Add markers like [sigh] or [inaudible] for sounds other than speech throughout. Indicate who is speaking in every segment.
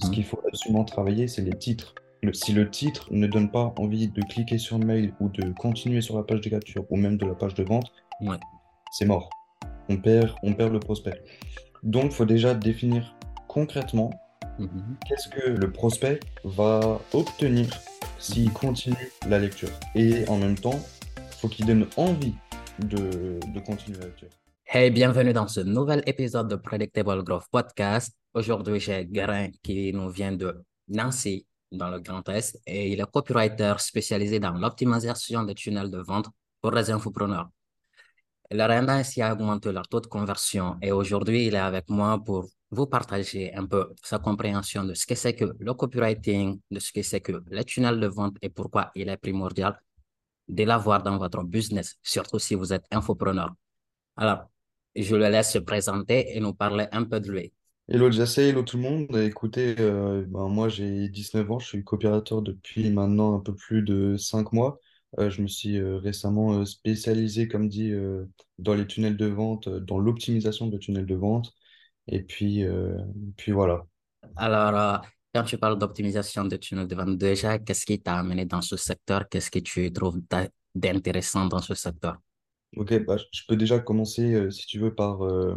Speaker 1: Ce qu'il faut absolument travailler, c'est les titres. Le- si le titre ne donne pas envie de cliquer sur le mail ou de continuer sur la page de capture ou même de la page de vente,
Speaker 2: Ouais.
Speaker 1: c'est mort. On perd, on perd le prospect. Donc, il faut déjà définir concrètement
Speaker 2: Mhm.
Speaker 1: qu'est-ce que le prospect va obtenir s'il continue la lecture. Et en même temps, il faut qu'il donne envie de, de continuer la lecture.
Speaker 2: Hey, bienvenue dans ce nouvel épisode de Predictable Growth Podcast. Aujourd'hui, j'ai Guérin qui nous vient de Nancy, dans le Grand Est, et il est copywriter spécialisé dans l'optimisation des tunnels de vente pour les infopreneurs. Il a ainsi leur taux de conversion et aujourd'hui, il est avec moi pour vous partager un peu sa compréhension de ce que c'est que le copywriting, de ce que c'est que les tunnels de vente et pourquoi il est primordial de l'avoir dans votre business, surtout si vous êtes infopreneur. Alors, je le laisse se présenter et nous parler un peu de lui.
Speaker 1: Hello Jesse, hello tout le monde. Écoutez, euh, ben, moi j'ai 19 ans, je suis coopérateur depuis maintenant un peu plus de 5 mois. Euh, je me suis euh, récemment euh, spécialisé, comme dit, euh, dans les tunnels de vente, euh, dans l'optimisation de tunnels de vente. Et puis, euh, puis voilà.
Speaker 2: Alors, euh, quand tu parles d'optimisation de tunnels de vente, déjà, qu'est-ce qui t'a amené dans ce secteur? Qu'est-ce que tu trouves d'a- d'intéressant dans ce secteur?
Speaker 1: Ok, bah, je peux déjà commencer, euh, si tu veux, par euh,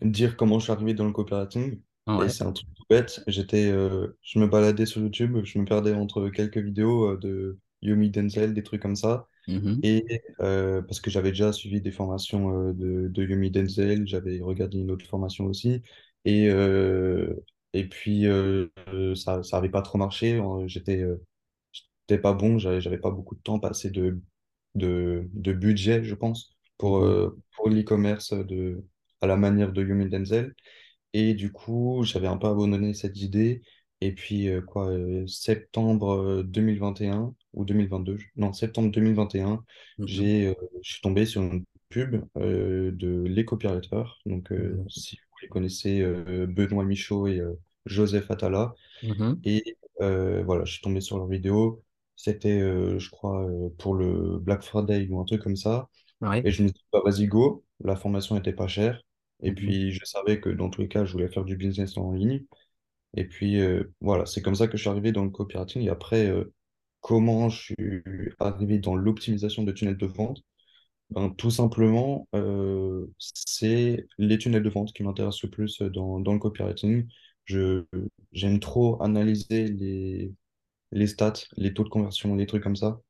Speaker 1: dire comment je suis arrivé dans le copywriting. Et
Speaker 2: Ouais.
Speaker 1: c'est un truc tout bête. J'étais, euh, je me baladais sur YouTube, je me perdais entre quelques vidéos euh, de Yomi Denzel, des trucs comme ça.
Speaker 2: Mhm,
Speaker 1: Et euh, parce que j'avais déjà suivi des formations euh, de, de Yomi Denzel, j'avais regardé une autre formation aussi. Et, euh, et puis, euh, ça ça n'avait pas trop marché. Euh, J'étais euh, j'étais pas bon, j'avais j'avais pas beaucoup de temps, pas assez de, de, de budget, je pense, pour,
Speaker 2: mhm,
Speaker 1: euh, pour l'e-commerce de, à la manière de Yomi Denzel. Et du coup, j'avais un peu abandonné cette idée. Et puis, euh, quoi, euh, septembre euh, 2021 ou 2022, je- non, septembre 2021,
Speaker 2: mhm,
Speaker 1: j'ai, euh, je suis tombé sur une pub euh, de Les Copywriters. Donc, euh,
Speaker 2: mhm,
Speaker 1: si vous les connaissez, euh, Benoît Michaud et euh, Joseph Atala.
Speaker 2: mhm.
Speaker 1: Et euh, voilà, je suis tombé sur leur vidéo. C'était, euh, je crois, euh, pour le Black Friday ou un truc comme ça.
Speaker 2: Ouais.
Speaker 1: Et je me suis dit, bah, vas-y, go. La formation était pas chère. Et
Speaker 2: mhm.
Speaker 1: puis, je savais que dans tous les cas, je voulais faire du business en ligne. Et puis, euh, voilà, c'est comme ça que je suis arrivé dans le copywriting. Et après, euh, comment je suis arrivé dans l'optimisation de tunnels de vente? Ben, tout simplement, euh, c'est les tunnels de vente qui m'intéressent le plus dans, dans le copywriting. Je, j'aime trop analyser les, les stats, les taux de conversion, les trucs comme ça.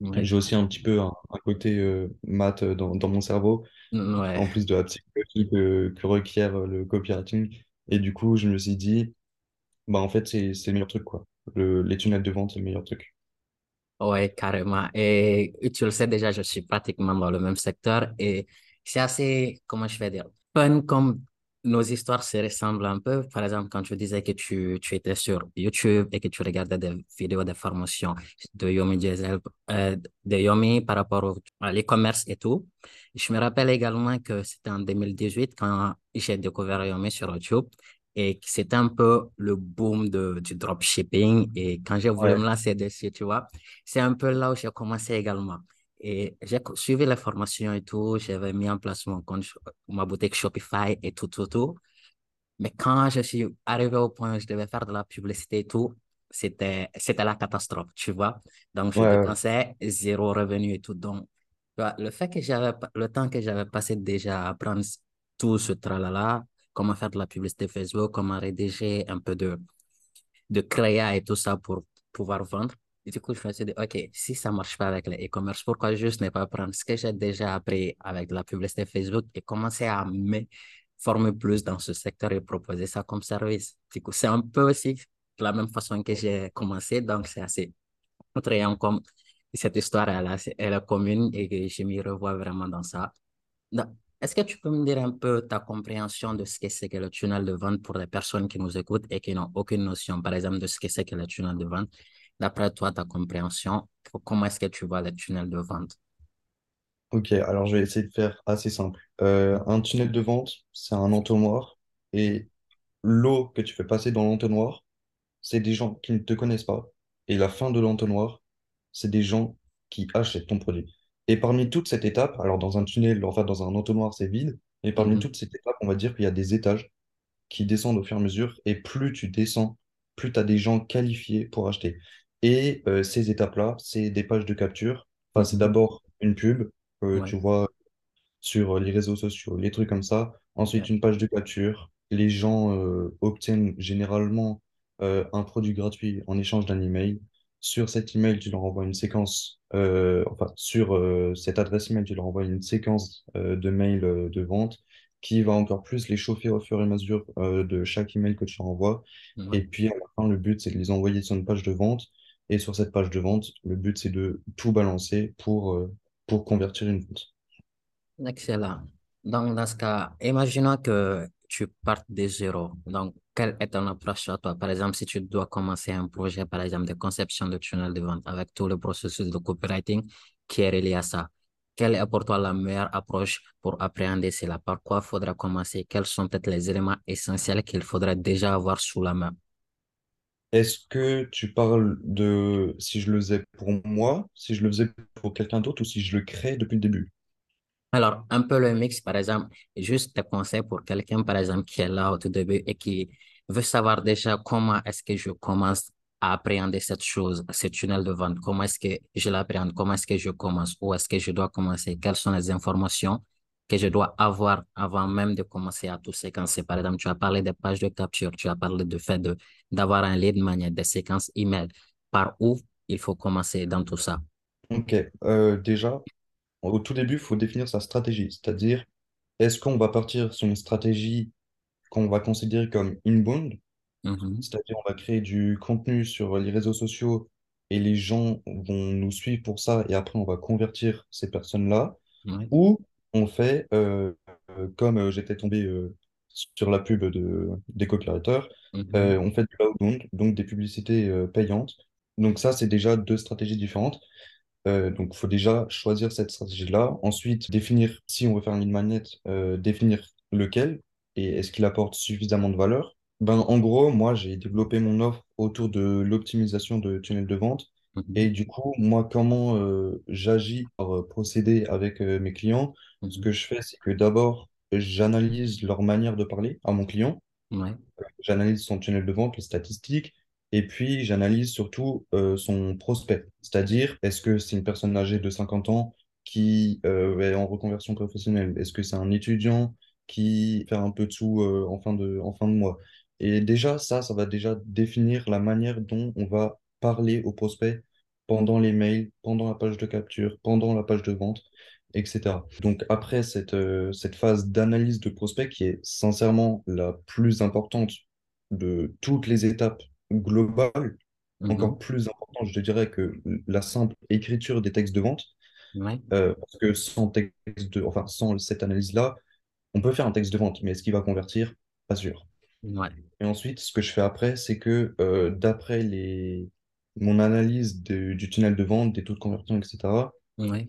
Speaker 2: Ouais.
Speaker 1: J'ai aussi un petit peu un, un côté maths dans, dans mon cerveau
Speaker 2: Ouais.
Speaker 1: en plus de la psychologie que, que requiert euh, le copywriting. Et du coup, je me suis dit, bah en fait, c'est, le meilleur truc, quoi. Le, les tunnels de vente, c'est le meilleur truc.
Speaker 2: Ouais, carrément. Et tu le sais déjà, je suis pratiquement dans le même secteur et c'est assez, comment je vais dire, fun comme nos histoires se ressemblent un peu. Par exemple, quand tu disais que tu, tu étais sur YouTube et que tu regardais des vidéos de formation de Yomi Diesel, euh, de Yomi par rapport au, à l'e-commerce et tout. Je me rappelle également que c'était en 2018 quand j'ai découvert Yomi sur YouTube. Et que c'était un peu le boom de, du dropshipping. Et quand j'ai voulu me
Speaker 1: Ouais,
Speaker 2: lancer dessus, tu vois, c'est un peu là où j'ai commencé également. Et j'ai suivi les formations et tout. J'avais mis en place mon compte, ma boutique Shopify et tout, tout, tout. Mais quand je suis arrivé au point où je devais faire de la publicité et tout, c'était, c'était la catastrophe, tu vois. Donc, je
Speaker 1: ouais.
Speaker 2: dépensais zéro revenu et tout. Donc, le fait que j'avais, le temps que j'avais passé déjà à apprendre tout ce tralala, comment faire de la publicité Facebook, comment rédiger un peu de, de créa et tout ça pour pouvoir vendre. Du coup, je me suis dit, OK, si ça marche pas avec les e-commerce, pourquoi juste ne pas prendre ce que j'ai déjà appris avec la publicité Facebook et commencer à me former plus dans ce secteur et proposer ça comme service? Du coup, c'est un peu aussi de la même façon que j'ai commencé, donc c'est assez attrayant comme cette histoire, elle, elle est commune et je m'y revois vraiment dans ça. Est-ce que tu peux me dire un peu ta compréhension de ce que c'est que le tunnel de vente pour les personnes qui nous écoutent et qui n'ont aucune notion, par exemple, de ce que c'est que le tunnel de vente? D'après toi, ta compréhension, comment est-ce que tu vois le tunnel de vente?
Speaker 1: Ok, alors je vais essayer de faire assez simple. Euh, un tunnel de vente, c'est un entonnoir. Et l'eau que tu fais passer dans l'entonnoir, c'est des gens qui ne te connaissent pas. Et la fin de l'entonnoir, c'est des gens qui achètent ton produit. Et parmi toute cette étape, alors dans un tunnel, enfin dans un entonnoir, c'est vide. Et parmi
Speaker 2: Mhm,
Speaker 1: toute cette étape, on va dire qu'il y a des étages qui descendent au fur et à mesure. Et plus tu descends, plus tu as des gens qualifiés pour acheter. Et euh, ces étapes-là, c'est des pages de capture. Enfin, c'est
Speaker 2: Mhm.
Speaker 1: d'abord une pub, euh,
Speaker 2: Ouais,
Speaker 1: tu vois, sur les réseaux sociaux, les trucs comme ça. Ensuite,
Speaker 2: ouais,
Speaker 1: une page de capture. Les gens euh, obtiennent généralement euh, un produit gratuit en échange d'un email. Sur cet email, tu leur envoies une séquence, euh, enfin, sur euh, cette adresse email, tu leur envoies une séquence euh, de mails euh, de vente qui va encore plus les chauffer au fur et à mesure euh, de chaque email que tu leur envoies. Et puis, à la fin, le but, c'est de les envoyer sur une page de vente. Et sur cette page de vente, le but, c'est de tout balancer pour, euh, pour convertir une vente.
Speaker 2: Excellent. Donc, dans ce cas, imaginons que tu partes de zéro. Donc, quelle est ton approche à toi? Par exemple, si tu dois commencer un projet, par exemple, de conception de tunnel de vente avec tout le processus de copywriting qui est relié à ça, quelle est pour toi la meilleure approche pour appréhender cela? Par quoi faudra commencer? Quels sont peut-être les éléments essentiels qu'il faudrait déjà avoir sous la main?
Speaker 1: Est-ce que tu parles de si je le faisais pour moi, si je le faisais pour quelqu'un d'autre ou si je le crée depuis le début?
Speaker 2: Alors, un peu le mix, par exemple, juste des conseils pour quelqu'un, par exemple, qui est là au tout début et qui veut savoir déjà comment est-ce que je commence à appréhender cette chose, ce tunnel de vente, comment est-ce que je l'appréhende, comment est-ce que je commence, où est-ce que je dois commencer, quelles sont les informations? Que je dois avoir avant même de commencer à tout séquencer. Par exemple, tu as parlé des pages de capture, tu as parlé du fait d'avoir un lead magnet, des séquences email. Par où il faut commencer dans tout ça?
Speaker 1: Ok, euh, déjà, au tout début, il faut définir sa stratégie, c'est-à-dire est-ce qu'on va partir sur une stratégie qu'on va considérer comme inbound,
Speaker 2: Mhm.
Speaker 1: c'est-à-dire on va créer du contenu sur les réseaux sociaux et les gens vont nous suivre pour ça et après on va convertir ces personnes-là, ou on fait euh, euh, comme euh, j'étais tombé sur la pub de, des copywriters,
Speaker 2: Mhm.
Speaker 1: euh, on fait du outbound, donc des publicités payantes. Donc ça, c'est déjà deux stratégies différentes. Euh, donc il faut déjà choisir cette stratégie-là. Ensuite, définir si on veut faire une magnet, euh, définir lequel et est-ce qu'il apporte suffisamment de valeur. Ben, en gros, moi, j'ai développé mon offre autour de l'optimisation de tunnels de vente. Et
Speaker 2: Mhm.
Speaker 1: du coup, moi, comment euh, j'agis pour euh, procéder avec euh, mes clients? Ce
Speaker 2: Mhm.
Speaker 1: que je fais, c'est que d'abord, j'analyse leur manière de parler à mon client.
Speaker 2: Ouais.
Speaker 1: J'analyse son tunnel de vente, les statistiques, et puis j'analyse surtout euh, son prospect. C'est-à-dire, est-ce que c'est une personne âgée de 50 ans qui est en reconversion professionnelle? Est-ce que c'est un étudiant qui fait un peu de sous en fin de, en fin de mois? Et déjà, ça, ça va déjà définir la manière dont on va parler au prospect pendant les mails, pendant la page de capture, pendant la page de vente, etc. Donc après cette, euh, cette phase d'analyse de prospect qui est sincèrement la plus importante de toutes les étapes globales, encore
Speaker 2: Mhm.
Speaker 1: plus importante, je dirais, que la simple écriture des textes de vente,
Speaker 2: Ouais.
Speaker 1: euh, parce que sans texte de, enfin, sans cette analyse-là, on peut faire un texte de vente, mais est-ce qu'il va convertir? Pas sûr.
Speaker 2: Ouais.
Speaker 1: Et ensuite, ce que je fais après, c'est que euh, d'après les... mon analyse de- du tunnel de vente, des taux de conversion, etc.,
Speaker 2: Ouais.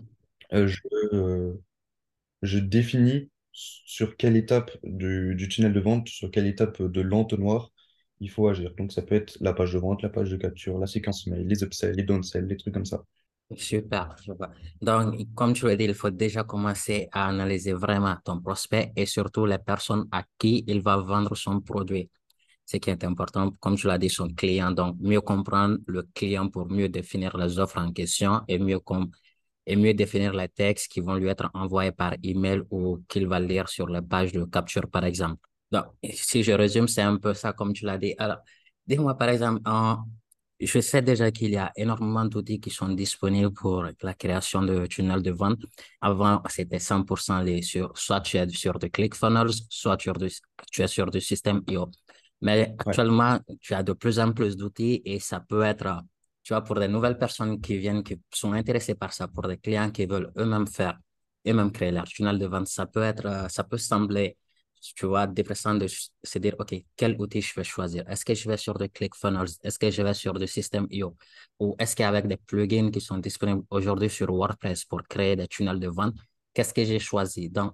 Speaker 1: euh, je, euh, je définis sur quelle étape du, du tunnel de vente, sur quelle étape de l'entonnoir il faut agir. Donc, ça peut être la page de vente, la page de capture, la séquence mail, les upsells, les downsells, les trucs comme ça.
Speaker 2: Super, je vois. Donc, comme tu l'as dit, il faut déjà commencer à analyser vraiment ton prospect et surtout les personnes à qui il va vendre son produit. Ce qui est important, comme tu l'as dit, son client. Donc, mieux comprendre le client pour mieux définir les offres en question et mieux, et mieux définir les textes qui vont lui être envoyés par email ou qu'il va lire sur les pages de capture, par exemple. Donc, si je résume, c'est un peu ça, comme tu l'as dit. Alors, dis-moi, par exemple, je sais déjà qu'il y a énormément d'outils qui sont disponibles pour la création de tunnels de vente. Avant, c'était 100% les sur, soit tu es sur de ClickFunnels, soit tu es, tu es sur du système IO. Mais
Speaker 1: Ouais.
Speaker 2: actuellement, tu as de plus en plus d'outils et ça peut être tu vois, pour des nouvelles personnes qui viennent, qui sont intéressées par ça, pour des clients qui veulent eux-mêmes faire, eux-mêmes créer leur tunnel de vente, ça peut être, euh, ça peut sembler, tu vois, dépressant de se dire, OK, quel outil je vais choisir? Est-ce que je vais sur de ClickFunnels? Est-ce que je vais sur du système IO? Ou est-ce qu'avec des plugins qui sont disponibles aujourd'hui sur WordPress pour créer des tunnels de vente, qu'est-ce que j'ai choisi? Donc,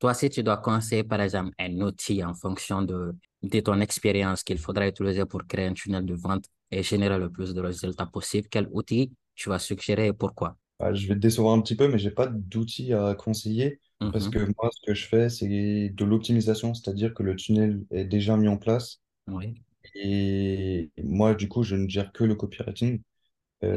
Speaker 2: toi, si tu dois conseiller, par exemple, un outil en fonction de, de ton expérience qu'il faudra utiliser pour créer un tunnel de vente et générer le plus de résultats possible, quel outil tu vas suggérer et pourquoi?
Speaker 1: Ah, je vais te décevoir un petit peu, mais j'ai pas d'outils à conseiller. Parce
Speaker 2: Mhm.
Speaker 1: que moi, ce que je fais, c'est de l'optimisation, c'est-à-dire que le tunnel est déjà mis en place.
Speaker 2: Oui,
Speaker 1: Et moi, du coup, je ne gère que le copywriting.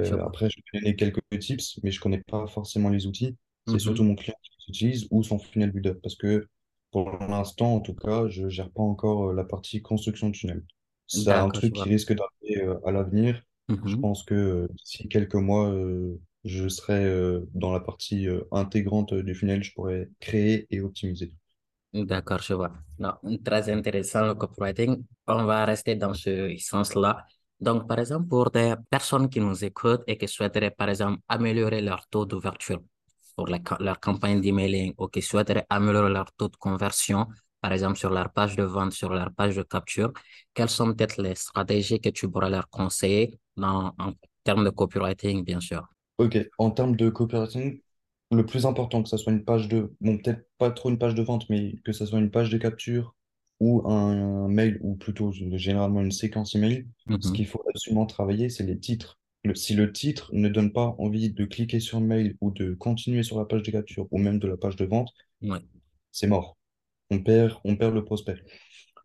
Speaker 2: je
Speaker 1: Euh, après, je vais donner quelques tips, mais je connais pas forcément les outils. C'est surtout
Speaker 2: Mhm.
Speaker 1: mon client qui les utilise ou son funnel builder. Parce que pour l'instant, en tout cas, je gère pas encore euh, la partie construction de tunnel. C'est un truc qui risque d'arriver euh, à l'avenir. Je
Speaker 2: Mhm.
Speaker 1: pense que euh, d'ici quelques mois, je serai dans la partie intégrante du funnel. Je pourrais créer et optimiser.
Speaker 2: D'accord, je vois. Non, très intéressant le copywriting. On va rester dans ce sens-là. Donc, par exemple, pour des personnes qui nous écoutent et qui souhaiteraient, par exemple, améliorer leur taux d'ouverture pour la leur campagne d'emailing ou qui souhaiteraient améliorer leur taux de conversion, par exemple, sur leur page de vente, sur leur page de capture, quelles sont peut-être les stratégies que tu pourrais leur conseiller dans, en termes de copywriting, bien sûr?
Speaker 1: Ok, en termes de copywriting, le plus important que ça soit une page de, bon, peut-être pas trop une page de vente, mais que ça soit une page de capture ou un, mail, ou plutôt généralement une séquence email, ce
Speaker 2: Mhm.
Speaker 1: qu'il faut absolument travailler, c'est les titres. Le- si le titre ne donne pas envie de cliquer sur le mail ou de continuer sur la page de capture ou même de la page de vente, c'est mort. On perd, on perd le prospect.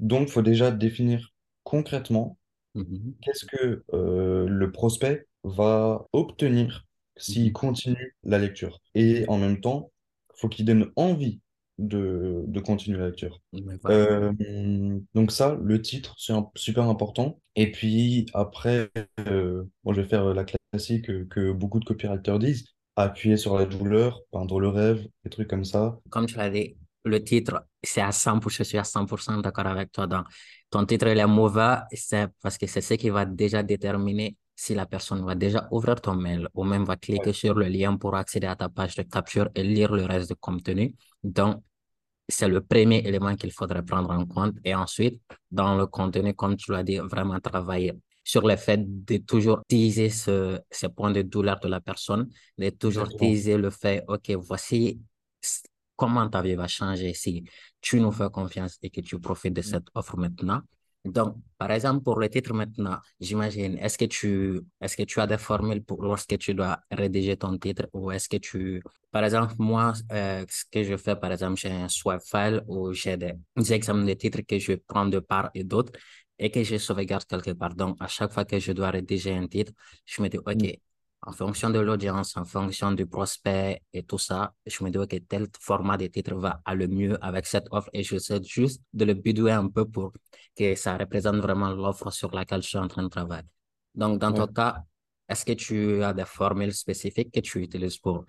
Speaker 1: Donc, il faut déjà définir concrètement
Speaker 2: Mhm.
Speaker 1: qu'est-ce que euh, le prospect va obtenir s'il
Speaker 2: Mhm.
Speaker 1: continue la lecture. Et en même temps, il faut qu'il donne envie de, de continuer la lecture. Euh, donc ça, le titre, c'est super important. Et puis après, euh, bon, je vais faire la classique que, que beaucoup de copywriters disent, appuyer sur la douleur, peindre le rêve, des trucs comme ça.
Speaker 2: Comme tu l'as dit, le titre, c'est à 100%, je suis à 100% d'accord avec toi. Donc, ton titre, il est mauvais, c'est parce que c'est ce qui va déjà déterminer si la personne va déjà ouvrir ton mail ou même va
Speaker 1: Ouais,
Speaker 2: cliquer sur le lien pour accéder à ta page de capture et lire le reste du contenu. Donc, c'est le premier élément qu'il faudrait prendre en compte. Et ensuite, dans le contenu, comme tu l'as dit, vraiment travailler sur le fait de toujours teaser ce, ces points de douleur de la personne, de toujours teaser le fait, OK, voici comment ta vie va changer si tu nous fais confiance et que tu profites de cette offre maintenant. Donc, par exemple, pour le titre maintenant, j'imagine, est-ce que tu, est-ce que tu as des formules pour lorsque tu dois rédiger ton titre ou est-ce que tu par exemple, moi, euh, ce que je fais, par exemple, j'ai un swap file où j'ai des, des exemples de titres que je prends de part et d'autre et que je sauvegarde quelque part. Donc, à chaque fois que je dois rédiger un titre, je me dis, OK,
Speaker 1: Mm.
Speaker 2: En fonction de l'audience, en fonction du prospect et tout ça, je me dis, OK, tel format de titre va aller mieux avec cette offre et je sais juste de le bidouer un peu pour que ça représente vraiment l'offre sur laquelle je suis en train de travailler. Donc, dans ton cas, est-ce que tu as des formules spécifiques que tu utilises pour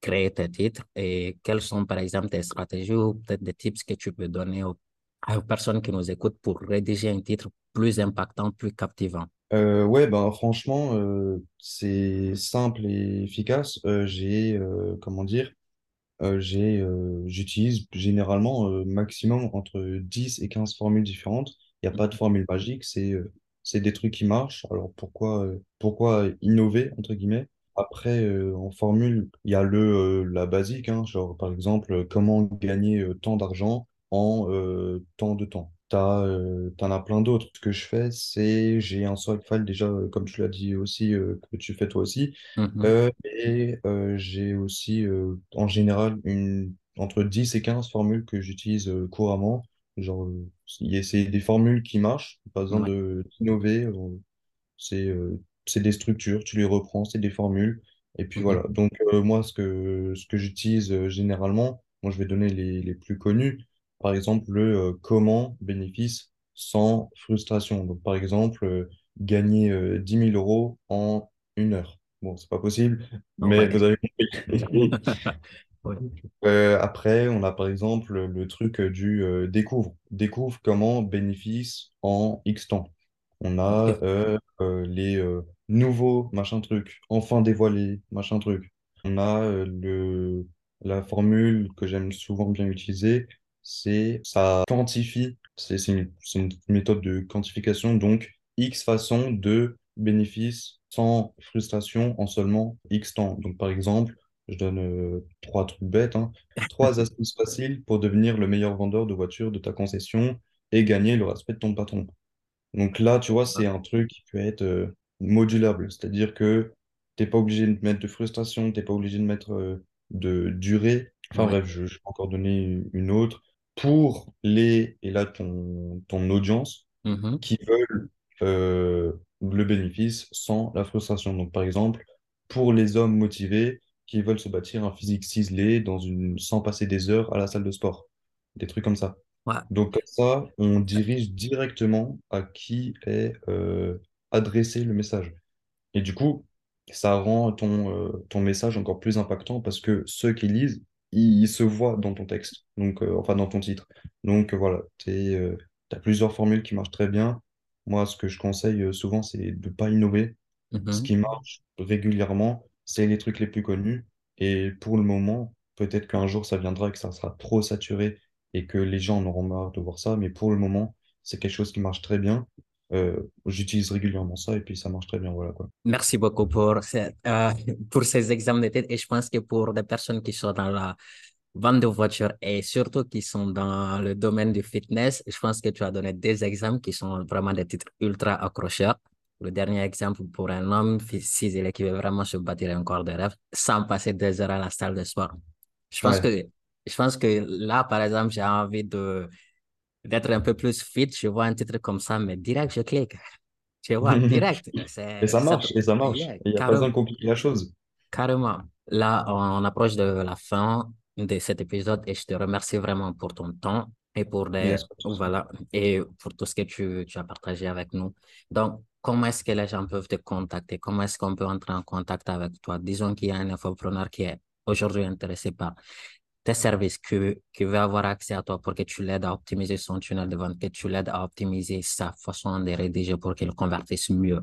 Speaker 2: créer tes titres et quelles sont, par exemple, tes stratégies ou peut-être des tips que tu peux donner aux, aux personnes qui nous écoutent pour rédiger un titre plus impactant, plus captivant?
Speaker 1: Euh, ouais, ben franchement, euh, c'est simple et efficace. Euh, j'ai, euh, comment dire, Euh, j'ai, euh, j'utilise généralement euh, maximum entre 10 et 15 formules différentes. Il n'y a pas de
Speaker 2: Mhm.
Speaker 1: formule magique, c'est euh, c'est des trucs qui marchent. Alors pourquoi, euh, pourquoi innover, entre guillemets? Après, euh, en formule, il y a le, euh, la basique, hein, genre par exemple, euh, comment gagner euh, tant d'argent en euh, tant de temps. T'as, euh, t'en as plein d'autres. Ce que je fais, c'est j'ai un swag file déjà, euh, comme tu l'as dit aussi, euh, que tu fais toi aussi.
Speaker 2: Mhm.
Speaker 1: Euh, et euh, j'ai aussi euh, en général une, entre 10 et 15 formules que j'utilise euh, couramment. Genre, euh, c'est des formules qui marchent, pas besoin
Speaker 2: Ouais.
Speaker 1: de d'innover. euh, C'est euh, c'est des structures, tu les reprends, c'est des formules. Et puis
Speaker 2: Mhm.
Speaker 1: voilà. Donc, euh, moi, ce que, ce que j'utilise euh, généralement, moi, je vais donner les, les plus connus. Par exemple, le euh, comment bénéfice sans frustration. Donc, par exemple, euh, gagner euh, 10 000 euros en une heure. Bon, c'est pas possible, mais vous avez compris. [laughs]
Speaker 2: Ouais. [laughs]
Speaker 1: Euh, après, on a par exemple le truc euh, du euh, découvre. Découvre comment bénéfice en X temps. On a euh, euh, les euh, nouveaux machin truc, enfin dévoilés, machin truc. On a euh, le, la formule que j'aime souvent bien utiliser, c'est ça quantifie, c'est une, une méthode de quantification, donc X façons de bénéfice sans frustration en seulement X temps. Donc par exemple, je donne euh, trois trucs bêtes, hein. [laughs] Trois astuces faciles pour devenir le meilleur vendeur de voitures de ta concession et gagner le respect de ton patron. Donc là, tu vois, c'est un truc qui peut être euh, modulable. C'est-à-dire que t'es pas obligé de mettre de frustration, t'es pas obligé de mettre euh, de durée. Enfin
Speaker 2: Ouais.
Speaker 1: bref, je, je vais encore donner une autre pour les, et là ton, ton audience,
Speaker 2: Mhm.
Speaker 1: qui veulent euh, le bénéfice sans la frustration. Donc par exemple, pour les hommes motivés qui veulent se bâtir un physique ciselé dans une, sans passer des heures à la salle de sport, des trucs comme ça.
Speaker 2: Ouais.
Speaker 1: Donc comme ça, on dirige directement à qui est euh, adressé le message. Et du coup, ça rend ton, euh, ton message encore plus impactant parce que ceux qui lisent, ils se voient dans ton texte, donc, euh, enfin dans ton titre. Donc euh, voilà, tu as plusieurs formules qui marchent très bien. Moi, ce que je conseille euh, souvent, c'est de ne pas innover. Ce
Speaker 2: Mhm.
Speaker 1: qui marche régulièrement, c'est les trucs les plus connus. Et pour le moment, peut-être qu'un jour, ça viendra et que ça sera trop saturé et que les gens en auront marre de voir ça. Mais pour le moment, c'est quelque chose qui marche très bien. Euh, j'utilise régulièrement ça et puis ça marche très bien. Voilà quoi.
Speaker 2: Merci beaucoup pour, ces- euh, [laughs] pour ces exemples de tête. Et je pense que pour des personnes qui sont dans la vente de voitures et surtout qui sont dans le domaine du fitness, je pense que tu as donné des exemples qui sont vraiment des titres ultra accrocheurs. Le dernier exemple pour un homme ciselé qui veut vraiment se bâtir un corps de rêve sans passer des heures à la salle de sport. Je pense
Speaker 1: Ouais.
Speaker 2: que, je pense que là, par exemple, j'ai envie de, d'être un peu plus fit. Je vois un titre comme ça, mais direct, je clique. Tu vois, [laughs] direct.
Speaker 1: Et ça
Speaker 2: ça,
Speaker 1: marche, et ça marche.
Speaker 2: yeah,
Speaker 1: il n'y a pas besoin de compliquer la chose.
Speaker 2: Carrément. Là, on approche de la fin de cet épisode et je te remercie vraiment pour ton temps et pour les,
Speaker 1: Yes,
Speaker 2: voilà, et pour tout ce que tu, tu as partagé avec nous. Donc, comment est-ce que les gens peuvent te contacter? Comment est-ce qu'on peut entrer en contact avec toi? Disons qu'il y a un infopreneur qui est aujourd'hui intéressé par tes services, qui, qui veut avoir accès à toi pour que tu l'aides à optimiser son tunnel de vente, que tu l'aides à optimiser sa façon de rédiger pour qu'il convertisse mieux.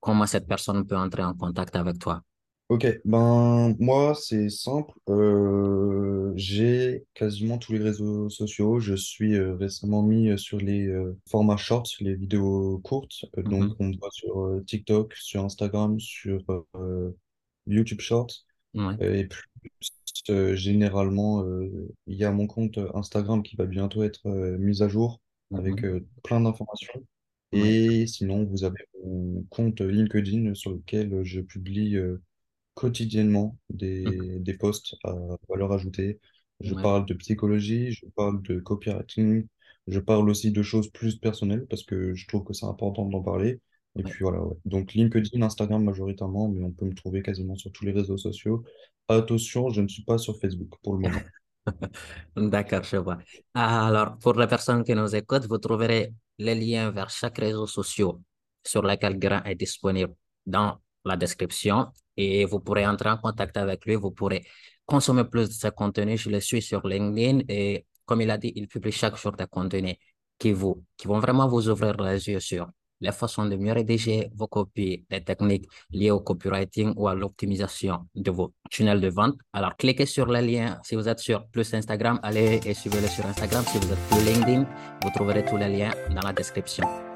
Speaker 2: Comment cette personne peut entrer en contact avec toi?
Speaker 1: Ok, ben moi c'est simple. Euh, j'ai quasiment tous les réseaux sociaux. Je suis euh, récemment mis euh, sur les formats shorts, les vidéos courtes. Euh, donc on me voit sur TikTok, sur Instagram, sur YouTube Shorts.
Speaker 2: Ouais.
Speaker 1: Et puis, euh, généralement, euh, il y a mon compte Instagram qui va bientôt être euh, mis à jour avec euh, plein d'informations. Et sinon, vous avez mon compte LinkedIn sur lequel je publie quotidiennement des, des posts à valeur ajoutée. Je
Speaker 2: Ouais.
Speaker 1: parle de psychologie, je parle de copywriting, je parle aussi de choses plus personnelles parce que je trouve que c'est important d'en parler. Et
Speaker 2: Ouais.
Speaker 1: puis voilà, ouais. Donc LinkedIn, Instagram majoritairement, mais on peut me trouver quasiment sur tous les réseaux sociaux. Attention, je ne suis pas sur Facebook pour le moment. [laughs]
Speaker 2: D'accord, je vois. Alors, pour les personnes qui nous écoutent, vous trouverez les liens vers chaque réseau social sur lequel Grand est disponible dans la description et vous pourrez entrer en contact avec lui. Vous pourrez consommer plus de ses contenus. Je le suis sur LinkedIn et comme il a dit, il publie chaque jour des contenus qui vous, qui vont vraiment vous ouvrir les yeux sur les façons de mieux rédiger vos copies, les techniques liées au copywriting ou à l'optimisation de vos tunnels de vente. Alors, cliquez sur le lien. Si vous êtes sur plus Instagram, allez et suivez-le sur Instagram. Si vous êtes plus LinkedIn, vous trouverez tous les liens dans la description.